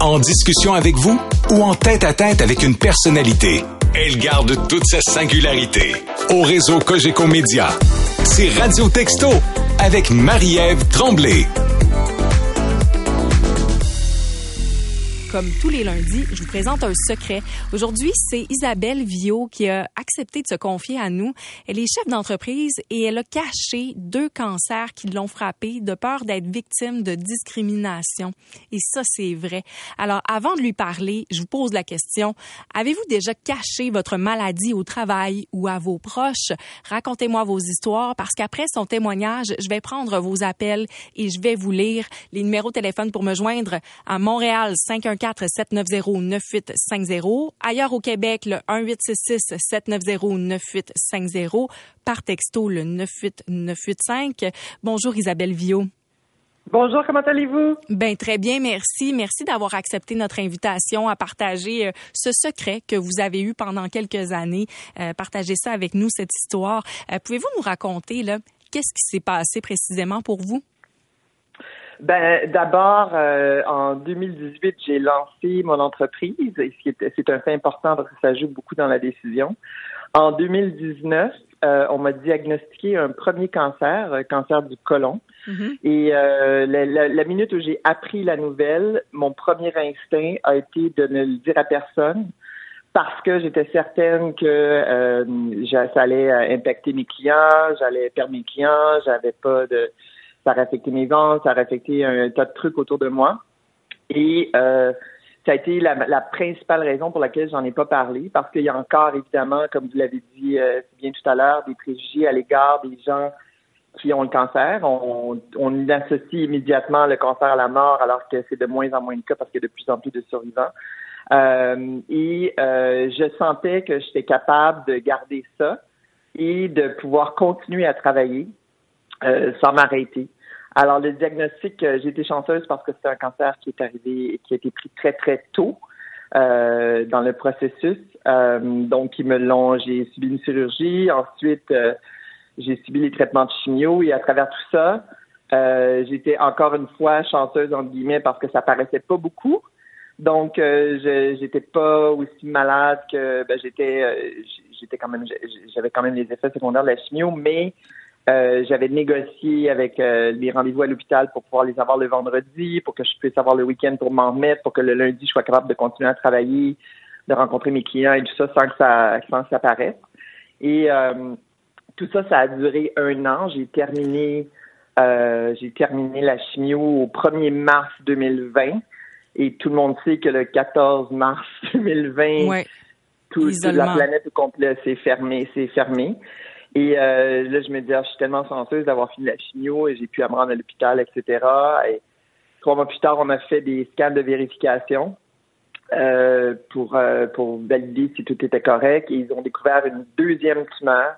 En discussion avec vous ou en tête à tête avec une personnalité, elle garde toute sa singularité. Au réseau Cogeco Média, c'est Radio Texto avec Marie-Ève Tremblay. Comme tous les lundis, je vous présente un secret. Aujourd'hui, c'est Isabelle Viau qui a accepté de se confier à nous. Elle est chef d'entreprise et elle a caché deux cancers qui l'ont frappée de peur d'être victime de discrimination. Et ça, c'est vrai. Alors, avant de lui parler, je vous pose la question. Avez-vous déjà caché votre maladie au travail ou à vos proches? Racontez-moi vos histoires parce qu'après son témoignage, je vais prendre vos appels et je vais vous lire les numéros de téléphone pour me joindre à Montréal 514 790-9850. Ailleurs au Québec, le 1866-790-9850. Par texto, le 98985. Bonjour Isabelle Viau. Bonjour, comment allez-vous? Ben très bien, merci. Merci d'avoir accepté notre invitation à partager euh, ce secret que vous avez eu pendant quelques années. Euh, partagez ça avec nous, cette histoire. Euh, pouvez-vous nous raconter, là, qu'est-ce qui s'est passé précisément pour vous? Ben, d'abord, euh, en 2018, j'ai lancé mon entreprise, et c'est un fait important parce que ça joue beaucoup dans la décision. En 2019, euh, on m'a diagnostiqué un premier cancer, cancer du côlon. Mm-hmm. Et euh, la, la, minute où j'ai appris la nouvelle, mon premier instinct a été de ne le dire à personne parce que j'étais certaine que euh, ça allait impacter mes clients, j'allais perdre mes clients, j'avais pas de ça a affecté mes ventes, ça a affecté un tas de trucs autour de moi. Et euh, ça a été la, la, principale raison pour laquelle j'en ai pas parlé, parce qu'il y a encore, évidemment, comme vous l'avez dit euh, bien tout à l'heure, des préjugés à l'égard des gens qui ont le cancer. On, associe immédiatement le cancer à la mort, alors que c'est de moins en moins le cas parce qu'il y a de plus en plus de survivants. Euh, et je sentais que j'étais capable de garder ça et de pouvoir continuer à travailler sans m'arrêter. Alors, le diagnostic, euh, j'ai été chanceuse parce que c'est un cancer qui est arrivé et qui a été pris très, très tôt euh, dans le processus. Euh, donc, ils me l'ont, j'ai subi une chirurgie. Ensuite, j'ai subi les traitements de chimio et à travers tout ça, j'étais encore une fois chanceuse, entre guillemets, parce que ça paraissait pas beaucoup. Donc, je j'étais pas aussi malade que ben, j'étais, j'étais quand même, j'avais quand même les effets secondaires de la chimio, mais euh, j'avais négocié avec euh, les rendez-vous à l'hôpital pour pouvoir les avoir le vendredi, pour que je puisse avoir le week-end pour m'en remettre, pour que le lundi, je sois capable de continuer à travailler, de rencontrer mes clients et tout ça sans que ça, sans que ça paraisse. Et euh, tout ça, ça a duré un an. J'ai terminé, j'ai terminé la chimio au 1er mars 2020. Et tout le monde sait que le 14 mars 2020, toute la planète au complet s'est fermée, s'est fermée. Et euh, là, je me dis, ah, je suis tellement chanceuse d'avoir fini la chimio et j'ai pu me rendre à l'hôpital, etc. Et trois mois plus tard, on a fait des scans de vérification euh, pour euh, pour valider si tout était correct. Et ils ont découvert une deuxième tumeur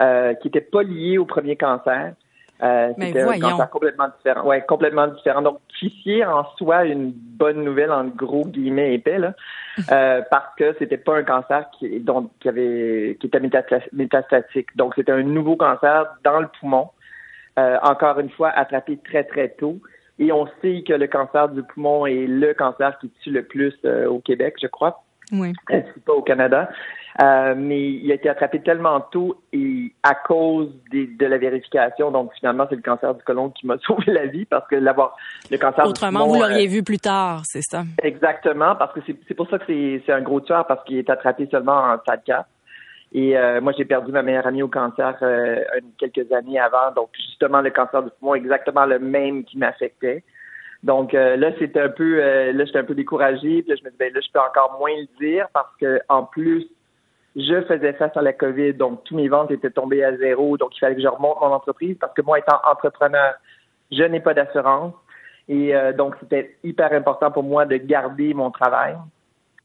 euh, qui n'était pas liée au premier cancer. Euh, c'était un cancer complètement différent. Ouais, complètement différent. Donc, qui en soi une bonne nouvelle en gros guillemets épais là, euh, parce que c'était pas un cancer qui donc qui avait qui était métastatique. Donc, c'était un nouveau cancer dans le poumon. Euh, encore une fois, attrapé très très tôt. Et on sait que le cancer du poumon est le cancer qui tue le plus euh, au Québec, je crois. Oui. pas au Canada. Euh, mais il a été attrapé tellement tôt et à cause de la vérification, donc finalement c'est le cancer du côlon qui m'a sauvé la vie parce que l'avoir le cancer Autrement, vous l'auriez euh, vu plus tard, c'est ça? Exactement, parce que c'est pour ça que c'est un gros tueur parce qu'il est attrapé seulement en stade 4. Et euh, moi, j'ai perdu ma meilleure amie au cancer quelques années avant, donc justement le cancer du poumon, exactement le même qui m'affectait. Donc là, c'était un peu, là, j'étais un peu découragée. Puis là, je me disais, ben, là, je peux encore moins le dire parce que en plus, je faisais face à la COVID, donc tous mes ventes étaient tombées à zéro, donc il fallait que je remonte mon entreprise parce que moi, étant entrepreneur, je n'ai pas d'assurance. Et euh, donc, c'était hyper important pour moi de garder mon travail.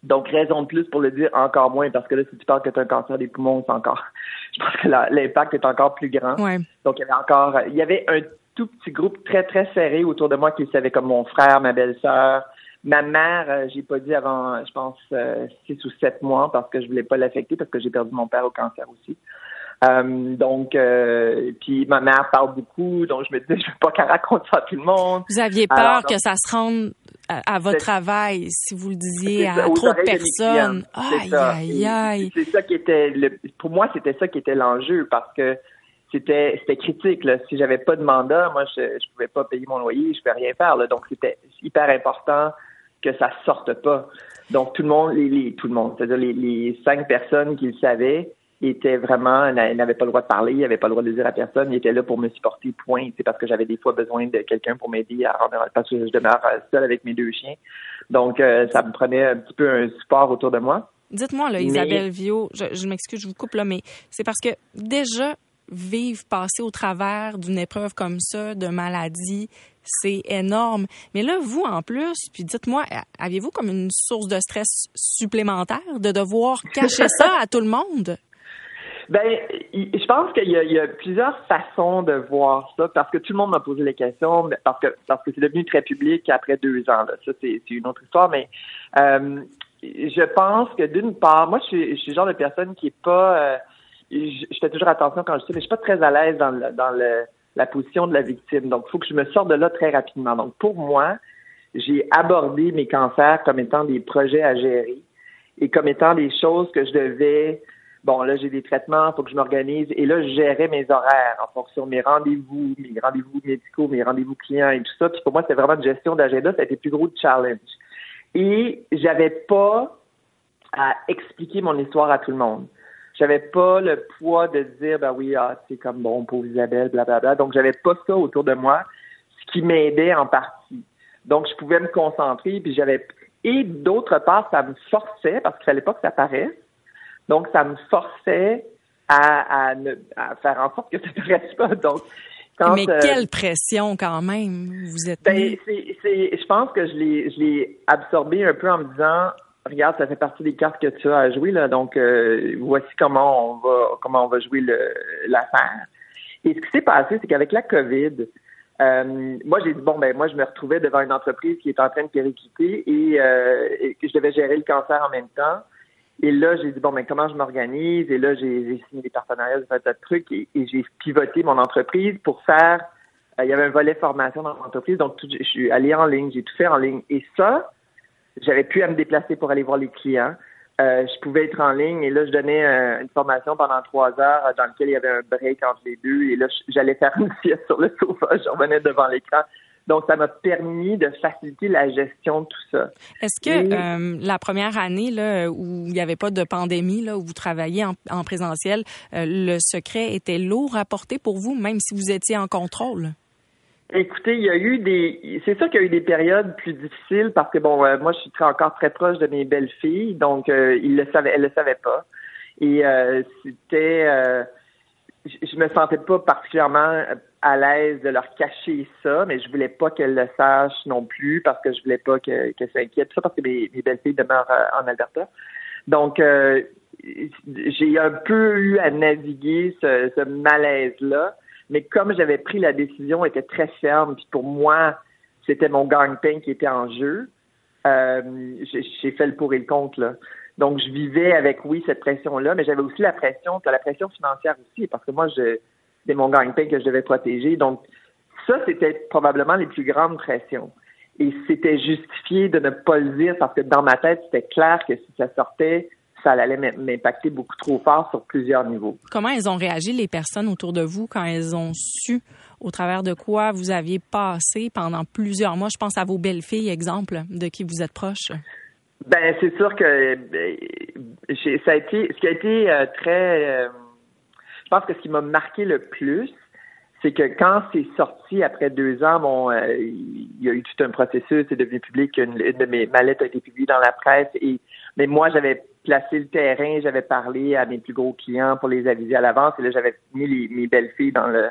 Donc, raison de plus pour le dire encore moins, parce que là, si tu parles que tu as un cancer des poumons, c'est encore, je pense que l'impact est encore plus grand. Donc, il y avait encore, il y avait un tout petit groupe très, très serré autour de moi qui savait comme mon frère, ma belle-sœur, Ma mère, euh, j'ai pas dit avant, je pense, euh, six ou sept mois parce que je voulais pas l'affecter parce que j'ai perdu mon père au cancer aussi. Euh, donc, puis ma mère parle beaucoup, donc je me disais, je veux pas qu'elle raconte ça à tout le monde. Vous aviez peur que ça se rende à, votre travail si vous le disiez à trop de personnes. Aïe, aïe, aïe. C'est ça qui était, le, pour moi, c'était ça qui était l'enjeu parce que c'était c'était critique. Là. Si j'avais pas de mandat, moi, je je pouvais pas payer mon loyer, je pouvais rien faire. Là. Donc, c'était hyper important que ça sorte pas. Donc, tout le monde, les, tout le monde, c'est-à-dire les, les cinq personnes qui le savaient, étaient vraiment, n'avaient pas le droit de parler, n'avaient pas le droit de dire à personne, ils étaient là pour me supporter, point. C'est parce que j'avais des fois besoin de quelqu'un pour m'aider à rendre, parce que je demeure seule avec mes deux chiens. Donc, euh, ça me prenait un petit peu un support autour de moi. Dites-moi, là, Isabelle Vio, je, je m'excuse, je vous coupe là, mais c'est parce que déjà, vivre, passer au travers d'une épreuve comme ça, de maladie, c'est énorme. Mais là, vous, en plus, puis dites-moi, aviez-vous comme une source de stress supplémentaire de devoir cacher ça à tout le monde? Ben, je pense qu'il y, a plusieurs façons de voir ça, parce que tout le monde m'a posé les questions, parce que parce que c'est devenu très public après deux ans. Là. Ça, c'est une autre histoire, mais euh, je pense que d'une part, moi, je suis, je suis le genre de personne qui est pas euh, je, fais toujours attention quand je dis, mais je suis pas très à l'aise dans, le, dans le, la position de la victime. Donc, il faut que je me sorte de là très rapidement. Donc, pour moi, j'ai abordé mes cancers comme étant des projets à gérer et comme étant des choses que je devais bon, là, j'ai des traitements, il faut que je m'organise. Et là, je gérais mes horaires en fonction de mes rendez-vous, mes rendez-vous médicaux, mes rendez-vous clients et tout ça. Puis pour moi, c'était vraiment une gestion d'agenda. Ça a été le plus gros challenge. Et j'avais pas à expliquer mon histoire à tout le monde j'avais pas le poids de dire ben oui ah c'est comme bon pour Isabelle blablabla bla, bla. donc j'avais pas ça autour de moi ce qui m'aidait en partie. Donc je pouvais me concentrer puis j'avais et d'autre part ça me forçait parce qu'il fallait pas que ça paraisse. Donc ça me forçait à, à, ne, à faire en sorte que ça paraisse pas. Donc mais euh, quelle pression quand même vous êtes ben, c'est, c'est, je pense que je l'ai je l'ai absorbé un peu en me disant regarde, ça fait partie des cartes que tu as à jouer, là, donc euh, voici comment on va comment on va jouer l'affaire. Et ce qui s'est passé, c'est qu'avec la COVID, euh, moi j'ai dit bon ben moi je me retrouvais devant une entreprise qui est en train de péricliter et, euh, et que je devais gérer le cancer en même temps. Et là, j'ai dit, bon, ben, comment je m'organise? Et là, j'ai signé des partenariats, j'ai fait de trucs et, j'ai pivoté mon entreprise pour faire, il y avait un volet formation dans l'entreprise, donc je suis allé en ligne, j'ai tout fait en ligne. Et ça, j'avais pu à me déplacer pour aller voir les clients. Euh, je pouvais être en ligne et là, je donnais euh, une formation pendant trois heures dans laquelle il y avait un break entre les deux et là, j'allais faire une sieste sur le sofa, je revenais devant l'écran. Donc, ça m'a permis de faciliter la gestion de tout ça. Est-ce que euh, la première année là, où il n'y avait pas de pandémie, là, où vous travailliez en, présentiel, le secret était lourd à porter pour vous, même si vous étiez en contrôle? Écoutez, il y a eu des, c'est sûr qu'il y a eu des périodes plus difficiles parce que bon, euh, moi je suis très, encore très proche de mes belles filles, donc euh, ils le savaient, elles le savaient pas. Et euh, c'était, je, me sentais pas particulièrement à l'aise de leur cacher ça, mais je voulais pas qu'elles le sachent non plus parce que je voulais pas qu'elles s'inquiètent. Ça parce que mes, belles filles demeurent en Alberta. Donc j'ai un peu eu à naviguer ce, ce malaise là. Mais comme j'avais pris la décision, était très ferme, puis pour moi, c'était mon gagne-pain qui était en jeu, euh, j'ai fait le pour et le contre. Là. Donc, je vivais avec, oui, cette pression-là, mais j'avais aussi la pression, la pression financière aussi, parce que moi, c'était mon gagne-pain que je devais protéger. Donc, ça, c'était probablement les plus grandes pressions. Et c'était justifié de ne pas le dire parce que dans ma tête, c'était clair que si ça sortait, ça allait m'impacter beaucoup trop fort sur plusieurs niveaux. Comment elles ont réagi, les personnes autour de vous, quand elles ont su au travers de quoi vous aviez passé pendant plusieurs mois? Je pense à vos belles-filles, exemple, de qui vous êtes proche. Ben, c'est sûr que ben, ça a été, ce qui a été euh, très, euh, je pense que ce qui m'a marqué le plus, c'est que quand c'est sorti après deux ans, bon, euh, il y a eu tout un processus, c'est devenu public, une, une, de mes mallettes a été publiée dans la presse, et mais moi j'avais placé le terrain, j'avais parlé à mes plus gros clients pour les aviser à l'avance, et là j'avais mis mes belles filles dans le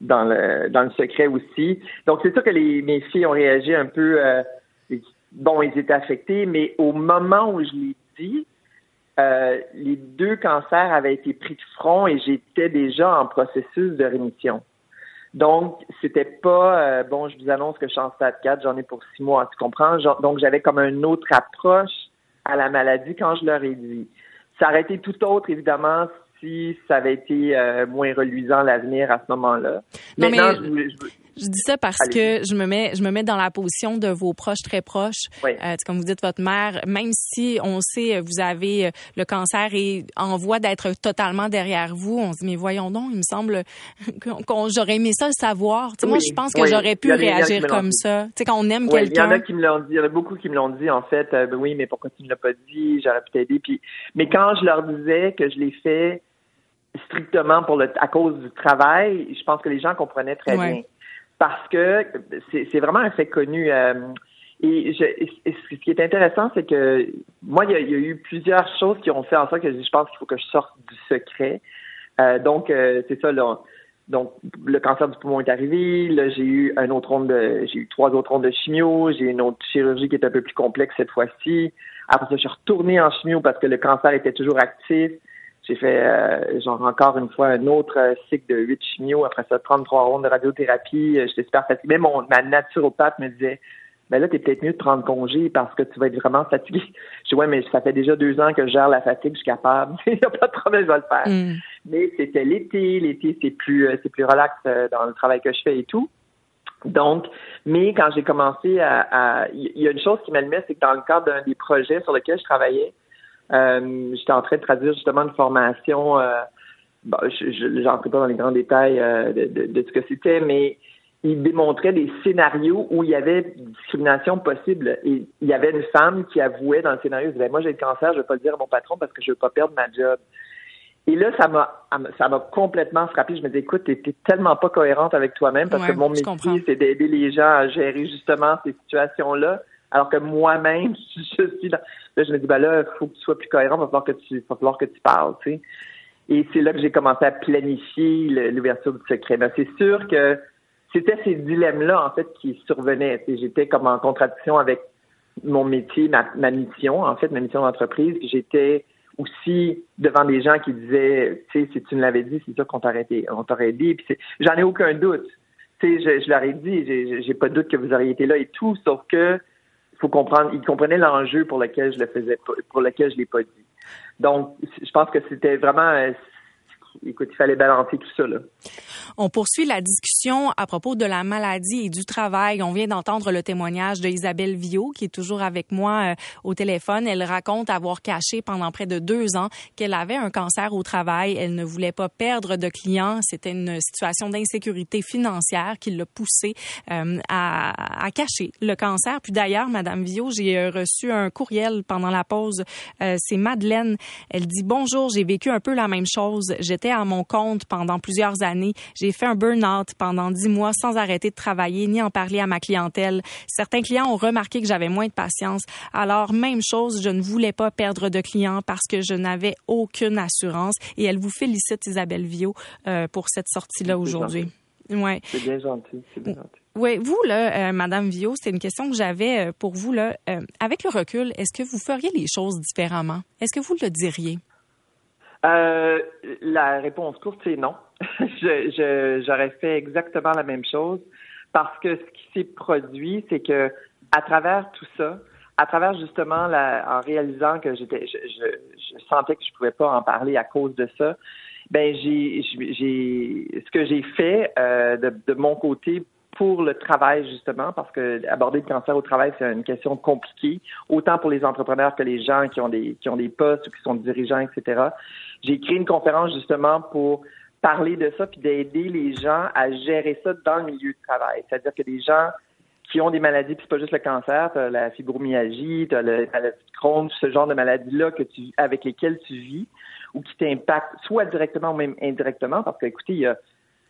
dans le dans le secret aussi. Donc c'est sûr que les, mes filles ont réagi un peu, euh, bon, ils étaient affectés, mais au moment où je l'ai dit, euh, les deux cancers avaient été pris de front et j'étais déjà en processus de rémission. Donc, c'était pas euh, bon, je vous annonce que je suis en stade 4, j'en ai pour six mois, tu comprends? donc, j'avais comme une autre approche à la maladie quand je leur ai dit. Ça aurait été tout autre, évidemment, si ça avait été euh, moins reluisant l'avenir à ce moment-là. mais Je dis ça parce que je me mets, je me mets dans la position de vos proches très proches. Oui. Euh, comme vous dites, votre mère, même si on sait vous avez euh, le cancer et en voie d'être totalement derrière vous, on se dit mais voyons donc, il me semble qu'on j'aurais aimé ça le savoir. moi, je pense que j'aurais pu réagir comme ça. Tu sais, quand on aime quelqu'un. Il y en a qui me l'ont dit. Il y en a beaucoup qui me l'ont dit en fait. Euh, ben oui, mais pourquoi tu ne l'as pas dit? J'aurais pu t'aider. Puis, mais quand je leur disais que je l'ai fait strictement pour le, à cause du travail, je pense que les gens comprenaient très bien parce que c'est vraiment un fait connu. Euh, et, je, ce qui est intéressant, c'est que moi, il y, a, eu plusieurs choses qui ont fait en sorte que je pense qu'il faut que je sorte du secret. Euh, donc, euh, c'est ça, là. Donc, le cancer du poumon est arrivé. Là, j'ai eu un autre ronde de, j'ai eu trois autres rondes de chimio. J'ai une autre chirurgie qui est un peu plus complexe cette fois-ci. Après ça, je suis retournée en chimio parce que le cancer était toujours actif. J'ai fait euh, genre encore une fois un autre euh, cycle de 8 chimio, après ça 33 rondes de radiothérapie. Euh, j'étais super fatiguée. Même mon, ma naturopathe me disait ben là, t'es peut-être mieux de prendre congé parce que tu vas être vraiment fatigué. Je dis ouais, mais ça fait déjà deux ans que je gère la fatigue, je suis capable. Il n'y a pas de problème, je vais le faire. Mm. Mais c'était l'été, l'été, c'est plus c'est plus relax dans le travail que je fais et tout. Donc, mais quand j'ai commencé à, il y a une chose qui m'allumait, c'est que dans le cadre d'un des projets sur lesquels je travaillais, euh, J'étais en train de traduire justement une formation. Euh, bon, je n'entrais pas dans les grands détails euh, de, de, de, ce que c'était, mais il démontrait des scénarios où il y avait discrimination possible. Et il y avait une femme qui avouait dans le scénario, elle disait, moi j'ai le cancer, je ne vais pas le dire à mon patron parce que je ne veux pas perdre ma job. Et là, ça m'a ça m'a complètement frappé. Je me dis, écoute, t'es tellement pas cohérente avec toi-même parce que mon métier, c'est d'aider les gens à gérer justement ces situations-là. Alors que moi-même, je suis là. Là, je me dis, ben là, il faut que tu sois plus cohérent, il va falloir que tu, va falloir que tu parles, tu sais. Et c'est là que j'ai commencé à planifier l'ouverture du secret. Mais c'est sûr que c'était ces dilemmes-là, en fait, qui survenaient. J'étais comme en contradiction avec mon métier, ma, ma mission, en fait, ma mission d'entreprise. J'étais aussi devant des gens qui disaient, tu sais, si tu me l'avais dit, c'est sûr qu'on t'aurait on t'aurait aidé. J'en ai aucun doute. Tu sais, je, je leur ai dit, j'ai pas de doute que vous auriez été là et tout, sauf que faut comprendre, il comprenait l'enjeu pour lequel je le faisais, pour lequel je l'ai pas dit. Donc, je pense que c'était vraiment euh, écoute, il fallait balancer tout ça. Là. On poursuit la discussion à propos de la maladie et du travail. On vient d'entendre le témoignage de Isabelle Viau, qui est toujours avec moi euh, au téléphone. Elle raconte avoir caché pendant près de deux ans qu'elle avait un cancer au travail. Elle ne voulait pas perdre de clients. C'était une situation d'insécurité financière qui l'a poussée euh, à, cacher le cancer. Puis d'ailleurs, Madame Viau, j'ai reçu un courriel pendant la pause. Euh, C'est Madeleine. Elle dit bonjour, j'ai vécu un peu la même chose. À mon compte pendant plusieurs années. J'ai fait un burn-out pendant dix mois sans arrêter de travailler ni en parler à ma clientèle. Certains clients ont remarqué que j'avais moins de patience. Alors, même chose, je ne voulais pas perdre de clients parce que je n'avais aucune assurance. Et elle vous félicite, Isabelle Vio, euh, pour cette sortie-là aujourd'hui. Ouais. C'est bien gentil. C'est bien gentil. Oui, vous, là, euh, Madame Vio, c'est une question que j'avais euh, pour vous. Là. avec le recul, est-ce que vous feriez les choses différemment? Est-ce que vous le diriez? Euh, la réponse courte, c'est non. j'aurais fait exactement la même chose parce que ce qui s'est produit, c'est que à travers tout ça, à travers justement la, en réalisant que j'étais, je, je, je, sentais que je pouvais pas en parler à cause de ça, ben j'ai, j'ai ce que j'ai fait euh, de, de mon côté pour le travail, justement, parce que aborder le cancer au travail, c'est une question compliquée, autant pour les entrepreneurs que les gens qui ont des, qui ont des postes ou qui sont dirigeants, etc. J'ai créé une conférence, justement, pour parler de ça, puis d'aider les gens à gérer ça dans le milieu du travail. C'est-à-dire que des gens qui ont des maladies, puis c'est pas juste le cancer, tu as la fibromyalgie, tu as la maladie de Crohn, ce genre de maladies-là que tu, avec lesquelles tu vis ou qui t'impactent soit directement ou même indirectement, parce que, écoutez, il y a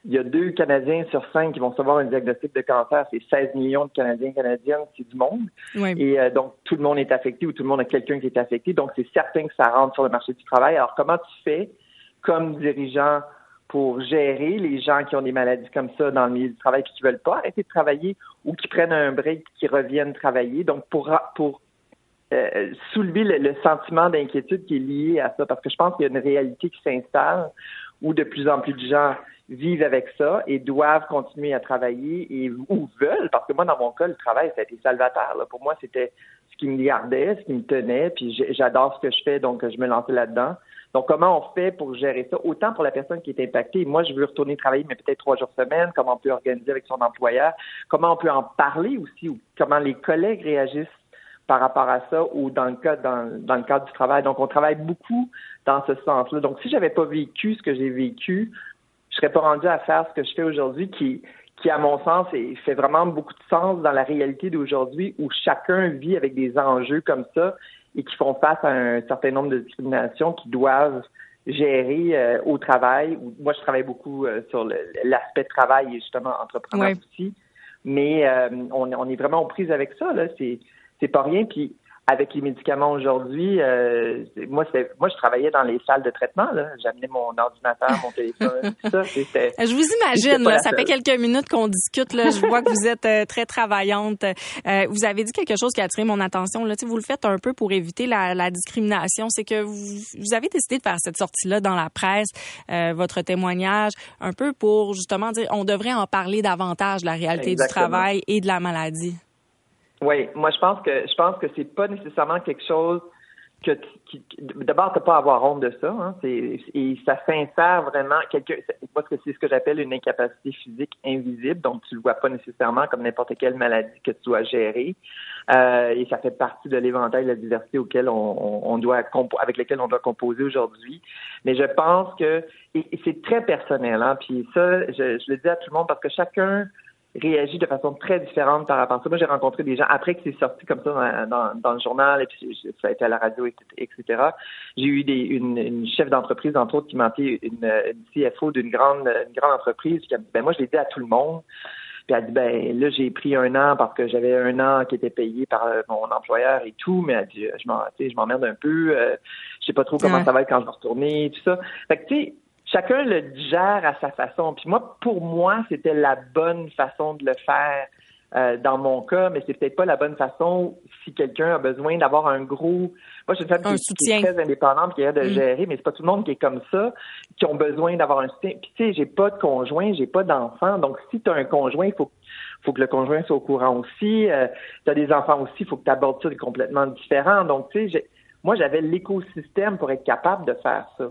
il y a deux Canadiens sur cinq qui vont recevoir un diagnostic de cancer. C'est 16 millions de Canadiens et Canadiennes, c'est du monde. Et euh, donc, tout le monde est affecté ou tout le monde a quelqu'un qui est affecté. Donc, c'est certain que ça rentre sur le marché du travail. Alors, comment tu fais comme dirigeant pour gérer les gens qui ont des maladies comme ça dans le milieu du travail qui ne veulent pas arrêter de travailler ou qui prennent un break qui reviennent travailler? Donc, pour, pour euh, soulever le, le sentiment d'inquiétude qui est lié à ça, parce que je pense qu'il y a une réalité qui s'installe où de plus en plus de gens vivent avec ça et doivent continuer à travailler et ou veulent, parce que moi, dans mon cas, le travail, ça a été salvateur. Pour moi, c'était ce qui me gardait, ce qui me tenait, puis j'adore ce que je fais, donc je me lançais là-dedans. Donc, comment on fait pour gérer ça? Autant pour la personne qui est impactée. Moi, je veux retourner travailler, mais peut-être trois jours semaine. Comment on peut organiser avec son employeur? Comment on peut en parler aussi? Ou comment les collègues réagissent par rapport à ça ou dans le cas dans, dans le cadre du travail. Donc, on travaille beaucoup dans ce sens-là. Donc, si j'avais pas vécu ce que j'ai vécu, je serais pas rendu à faire ce que je fais aujourd'hui qui, qui, à mon sens, fait vraiment beaucoup de sens dans la réalité d'aujourd'hui où chacun vit avec des enjeux comme ça et qui font face à un certain nombre de discriminations qui doivent gérer euh, au travail. Moi, je travaille beaucoup euh, sur l'aspect travail et justement entrepreneur aussi. Mais euh, on, on, est vraiment aux prises avec ça. Là. C'est, c'est pas rien. Puis avec les médicaments aujourd'hui, euh, moi, moi, je travaillais dans les salles de traitement. J'amenais mon ordinateur, mon téléphone, tout ça. Je vous imagine, là, ça fait quelques minutes qu'on discute. Là, je vois que vous êtes euh, très travaillante. Euh, vous avez dit quelque chose qui a attiré mon attention. Là, vous le faites un peu pour éviter la, la discrimination. C'est que vous, vous, avez décidé de faire cette sortie-là dans la presse, euh, votre témoignage, un peu pour justement dire on devrait en parler davantage de la réalité du travail et de la maladie. Oui, moi je pense que je pense que c'est pas nécessairement quelque chose que d'abord t'as pas à avoir honte de ça, hein, et ça s'insère vraiment quelqu'un parce que c'est ce que j'appelle une incapacité physique invisible, donc tu le vois pas nécessairement comme n'importe quelle maladie que tu dois gérer, euh, et ça fait partie de l'éventail de la diversité auquel on, on, doit avec lequel on doit composer aujourd'hui. Mais je pense que et, c'est très personnel, hein, puis ça je, je le dis à tout le monde parce que chacun réagit de façon très différente par rapport à ça. Moi, j'ai rencontré des gens après que c'est sorti comme ça dans, dans, le journal et puis ça a été à la radio, etc. J'ai eu des, une, une chef d'entreprise, entre autres, qui m'a appelé une, une, CFO d'une grande, une grande entreprise qui a dit, ben moi, je l'ai dit à tout le monde. Puis elle a dit, ben là, j'ai pris un an parce que j'avais un an qui était payé par euh, mon employeur et tout, mais elle a dit, je m'en, je m'emmerde un peu, euh, je sais pas trop comment ça va être quand je vais retourner, tout ça. Fait que, tu sais, chacun le digère à sa façon. Puis moi, pour moi, c'était la bonne façon de le faire euh, dans mon cas, mais c'est peut-être pas la bonne façon si quelqu'un a besoin d'avoir un gros. Moi, je suis une femme qui, est très indépendante, qui est de mm. gérer, mais c'est pas tout le monde qui est comme ça, qui ont besoin d'avoir un soutien. Puis tu sais, j'ai pas de conjoint, j'ai pas d'enfant, donc si tu as un conjoint, il faut faut que le conjoint soit au courant aussi. Euh, tu as des enfants aussi, il faut que tu abordes ça complètement différent. Donc tu sais, moi j'avais l'écosystème pour être capable de faire ça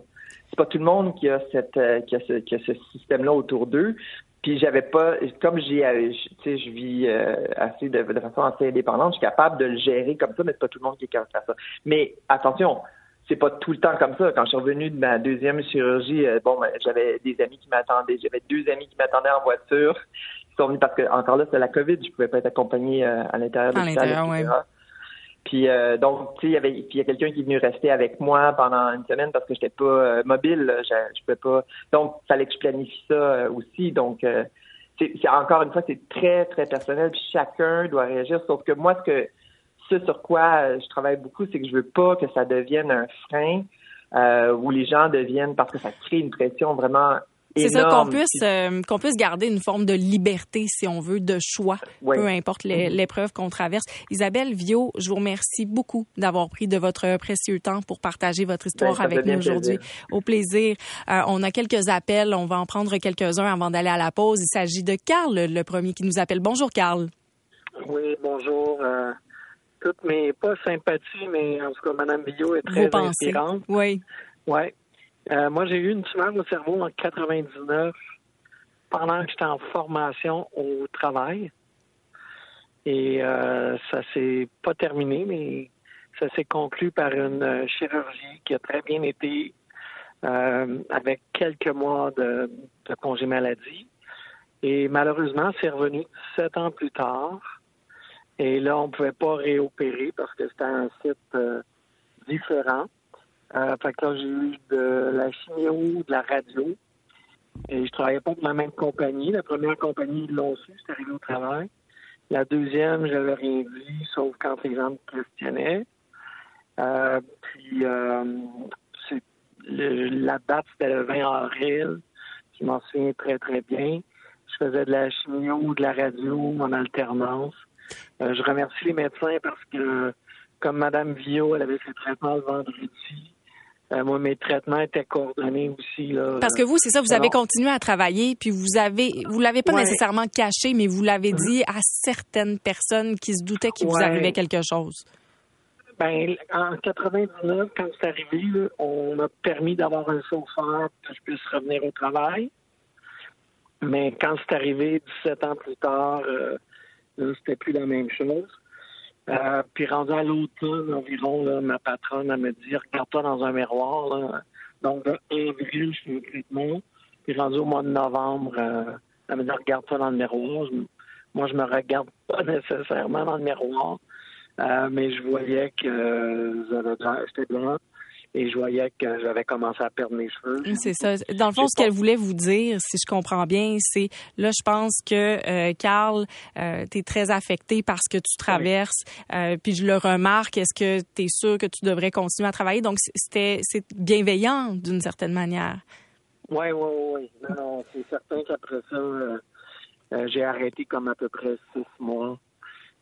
c'est pas tout le monde qui a cette euh, qui a ce, qui a ce système-là autour d'eux. Puis j'avais pas, comme j'ai, euh, tu sais, je vis euh, assez de, de, façon assez indépendante, je suis capable de le gérer comme ça, mais c'est pas tout le monde qui est capable de faire ça. Mais attention, c'est pas tout le temps comme ça. Quand je suis revenu de ma deuxième chirurgie, bon, ben, j'avais des amis qui m'attendaient, j'avais deux amis qui m'attendaient en voiture, Ils sont venus parce que encore là, c'est la COVID, je pouvais pas être accompagné à l'intérieur de l'hôpital. Puis euh, donc, tu sais, il y avait, puis il y a quelqu'un qui est venu rester avec moi pendant une semaine parce que j'étais pas euh, mobile, je, je pouvais pas. Donc, il fallait que je planifie ça euh, aussi. Donc, c'est encore une fois, c'est très très personnel. Chacun doit réagir. Sauf que moi, ce que ce sur quoi je travaille beaucoup, c'est que je veux pas que ça devienne un frein où les gens deviennent parce que ça crée une pression vraiment c'est ça qu'on puisse euh, qu'on puisse garder une forme de liberté si on veut de choix, peu importe mm-hmm. l'épreuve qu'on traverse. Isabelle Vio, je vous remercie beaucoup d'avoir pris de votre précieux temps pour partager votre histoire ben, avec nous aujourd'hui. Au plaisir. Euh, on a quelques appels, on va en prendre quelques-uns avant d'aller à la pause. Il s'agit de Carl, le premier qui nous appelle. Bonjour Carl. Oui, bonjour. Euh, toutes mes pas sympathies, mais en tout cas Madame Vio est très inspirante. Oui. Ouais. Euh, moi, j'ai eu une tumeur au cerveau en 99 pendant que j'étais en formation au travail. Et euh, ça s'est pas terminé, mais ça s'est conclu par une euh, chirurgie qui a très bien été euh, avec quelques mois de, de, congé maladie. Et malheureusement, c'est revenu sept ans plus tard. Et là, on ne pouvait pas réopérer parce que c'était un site différent. Euh, fait que là, j'ai eu de la chimio, de la radio. Et je travaillais pas pour la même compagnie. La première compagnie, ils l'ont su, c'est arrivé au travail. La deuxième, j'avais rien dit, sauf quand les gens me questionnaient. Euh, puis, euh, la date, c'était le 20 avril. Je m'en souviens très, très bien. Je faisais de la chimio, de la radio en alternance. Euh, je remercie les médecins parce que, comme Mme Vio, elle avait fait traitement le vendredi. Euh, moi, mes traitements étaient coordonnés aussi. Là, Parce que vous, c'est ça, vous avez continué à travailler, puis vous avez, vous l'avez pas nécessairement caché, mais vous l'avez dit à certaines personnes qui se doutaient qu'il vous arrivait quelque chose. Ben, en 99, quand c'est arrivé, on m'a permis d'avoir un chauffeur pour que je puisse revenir au travail. Mais quand c'est arrivé 17 ans plus tard, euh, c'était plus la même chose. Euh, puis rendu à l'automne environ, ma patronne, elle me dit Regarde-toi dans un miroir. Là. Donc, de avril, je suis au traitement. Puis rendu au mois de novembre, euh, elle me dit Regarde-toi dans le miroir. moi, je me regarde pas nécessairement dans le miroir. Euh, mais je voyais que j'étais blanc et je voyais que j'avais commencé à perdre mes cheveux. C'est ça. Dans le fond, ce qu'elle voulait vous dire, si je comprends bien, c'est là, je pense que euh, Carl, euh, tu es très affecté par ce que tu traverses, euh, puis je le remarque. Est-ce que tu es sûr que tu devrais continuer à travailler? Donc c'était c'est bienveillant d'une certaine manière. Oui, oui, oui. Non, non, c'est certain qu'après ça, euh, j'ai arrêté comme à peu près six mois.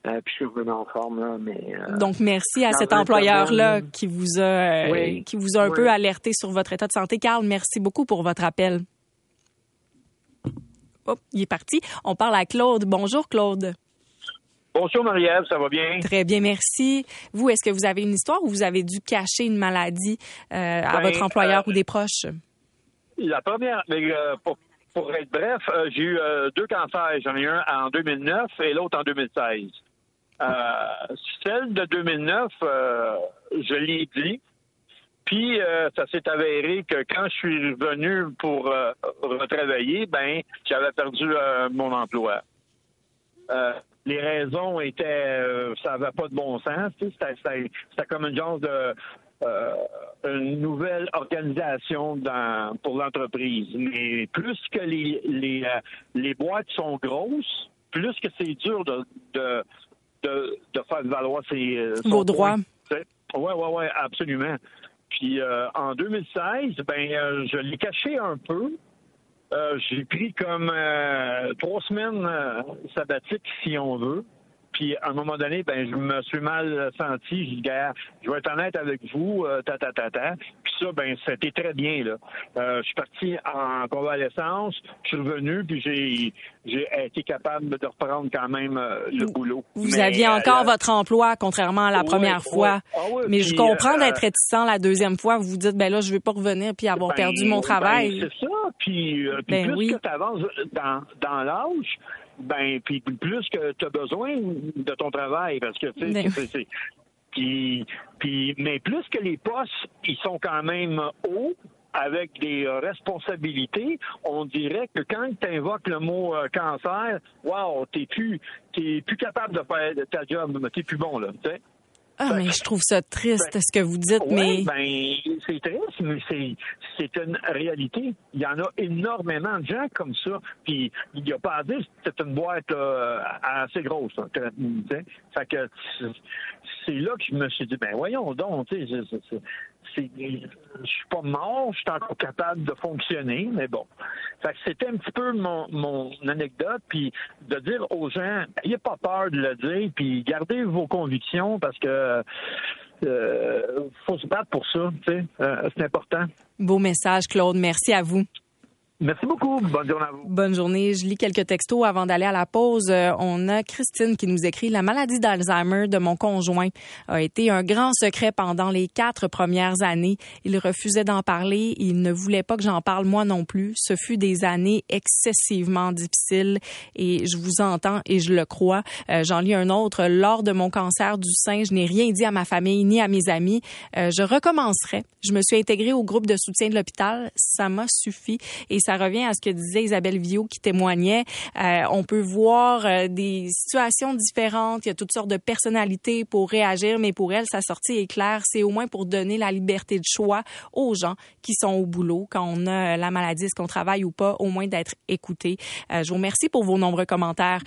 Euh, puis je suis vraiment en forme là, mais. Euh, Donc merci à cet employeur là qui vous a euh, qui vous a un peu alerté sur votre état de santé. Carl, merci beaucoup pour votre appel. Hop, il est parti. On parle à Claude. Bonjour Claude. Bonjour Marie-Ève, ça va bien? Très bien, merci. Vous, est-ce que vous avez une histoire ou vous avez dû cacher une maladie à ben, votre employeur ou des proches? La première, mais pour, pour, être bref, j'ai eu deux cancers. J'en ai eu un en 2009 et l'autre en 2016. Euh, celle de 2009, euh, je l'ai dit. Puis euh, ça s'est avéré que quand je suis revenu pour retravailler, ben j'avais perdu mon emploi. les raisons étaient, ça n'avait pas de bon sens. C'était comme une genre de une nouvelle organisation pour l'entreprise. Mais plus que les, les, boîtes sont grosses, plus que c'est dur de, de, de faire valoir ses euh, vos droits. Oui, oui, oui, absolument. Puis euh, en 2016, ben euh, je l'ai caché un peu. j'ai pris comme trois semaines sabbatiques, si on veut. Puis à un moment donné, ben je me suis mal senti. J'ai dit, je vais être honnête avec vous, ta ta ta ta. Puis ça, ben c'était très bien là. Euh, je suis parti en convalescence, je suis revenu, puis j'ai j'ai été capable de reprendre quand même euh, le boulot. Vous aviez euh, encore votre emploi, contrairement à la première fois. Ah mais je comprends d'être réticent la deuxième fois. Vous vous dites, ben là, je vais pas revenir puis avoir ben, perdu mon ben, travail. c'est ça. Puis, ben plus que tu avances dans, dans l'âge, ben puis plus que tu as besoin de ton travail parce que tu sais c'est puis, puis mais plus que les postes ils sont quand même hauts avec des responsabilités, on dirait que quand tu invoques le mot euh, cancer, wow, t'es plus t'es plus capable de faire ta job, t'es plus bon là, tu sais. Ah, mais je trouve ça triste, ce que vous dites, mais... Ben, c'est triste, mais c'est une réalité. Il y en a énormément de gens comme ça, puis il n'y a pas à dire c'est une boîte euh, assez grosse. Hein, fait que c'est là que je me suis dit, ben voyons donc, tu sais, je suis pas mort, je suis encore capable de fonctionner, mais bon. c'était un petit peu mon, anecdote, puis de dire aux gens, n'ayez pas peur de le dire, puis gardez vos convictions parce que euh, faut se battre pour ça, euh, c'est important. Beau message, Claude. Merci à vous. Merci beaucoup. Bonne journée à vous. Bonne journée. Je lis quelques textos avant d'aller à la pause. Euh, on a Christine qui nous écrit La maladie d'Alzheimer de mon conjoint a été un grand secret pendant les quatre premières années. Il refusait d'en parler. Il ne voulait pas que j'en parle moi non plus. Ce fut des années excessivement difficiles et je vous entends et je le crois. Euh, j'en lis un autre. Lors de mon cancer du sein, je n'ai rien dit à ma famille ni à mes amis. Euh, je recommencerai. Je me suis intégrée au groupe de soutien de l'hôpital. Ça m'a suffi revient à ce que disait Isabelle Viau qui témoignait. Euh, on peut voir euh, des situations différentes. Il y a toutes sortes de personnalités pour réagir, mais pour elle, sa sortie est claire. C'est au moins pour donner la liberté de choix aux gens qui sont au boulot quand on a la maladie, est-ce qu'on travaille ou pas, au moins d'être écouté. Euh, je vous remercie pour vos nombreux commentaires.